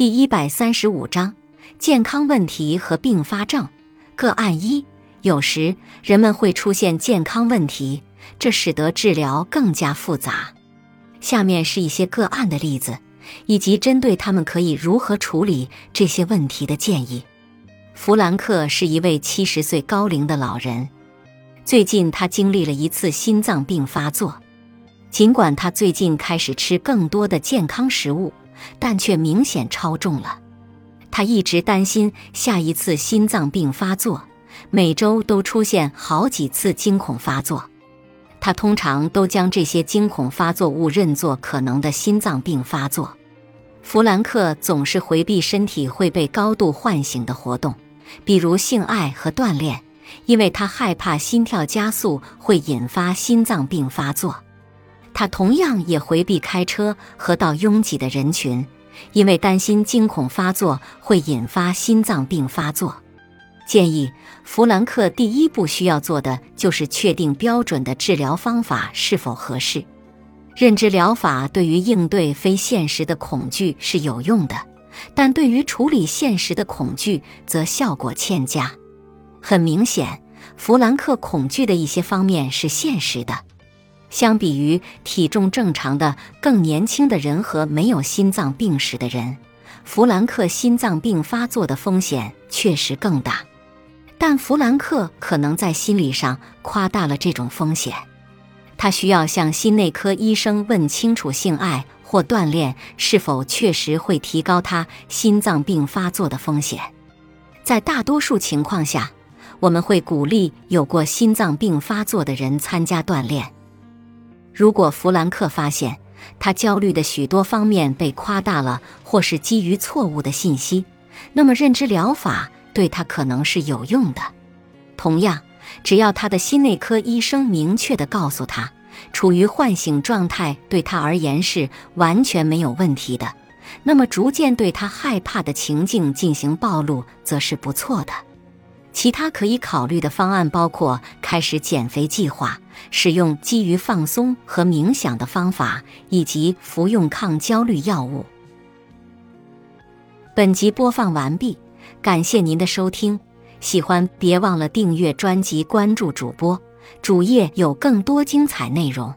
第一百三十五章健康问题和并发症个案一：有时人们会出现健康问题，这使得治疗更加复杂。下面是一些个案的例子，以及针对他们可以如何处理这些问题的建议。弗兰克是一位七十岁高龄的老人，最近他经历了一次心脏病发作。尽管他最近开始吃更多的健康食物，但却明显超重了。他一直担心下一次心脏病发作，每周都出现好几次惊恐发作。他通常都将这些惊恐发作误认作可能的心脏病发作。弗兰克总是回避身体会被高度唤醒的活动，比如性爱和锻炼，因为他害怕心跳加速会引发心脏病发作。他同样也回避开车和到拥挤的人群，因为担心惊恐发作会引发心脏病发作。建议弗兰克第一步需要做的就是确定标准的治疗方法是否合适。认知疗法对于应对非现实的恐惧是有用的，但对于处理现实的恐惧则效果欠佳。很明显，弗兰克恐惧的一些方面是现实的。相比于体重正常的更年轻的人和没有心脏病史的人，弗兰克心脏病发作的风险确实更大。但弗兰克可能在心理上夸大了这种风险。他需要向心内科医生问清楚性爱或锻炼是否确实会提高他心脏病发作的风险。在大多数情况下，我们会鼓励有过心脏病发作的人参加锻炼。如果弗兰克发现他焦虑的许多方面被夸大了，或是基于错误的信息，那么认知疗法对他可能是有用的。同样，只要他的心内科医生明确地告诉他，处于唤醒状态对他而言是完全没有问题的，那么逐渐对他害怕的情境进行暴露，则是不错的。其他可以考虑的方案包括开始减肥计划、使用基于放松和冥想的方法，以及服用抗焦虑药物。本集播放完毕，感谢您的收听。喜欢别忘了订阅专辑、关注主播，主页有更多精彩内容。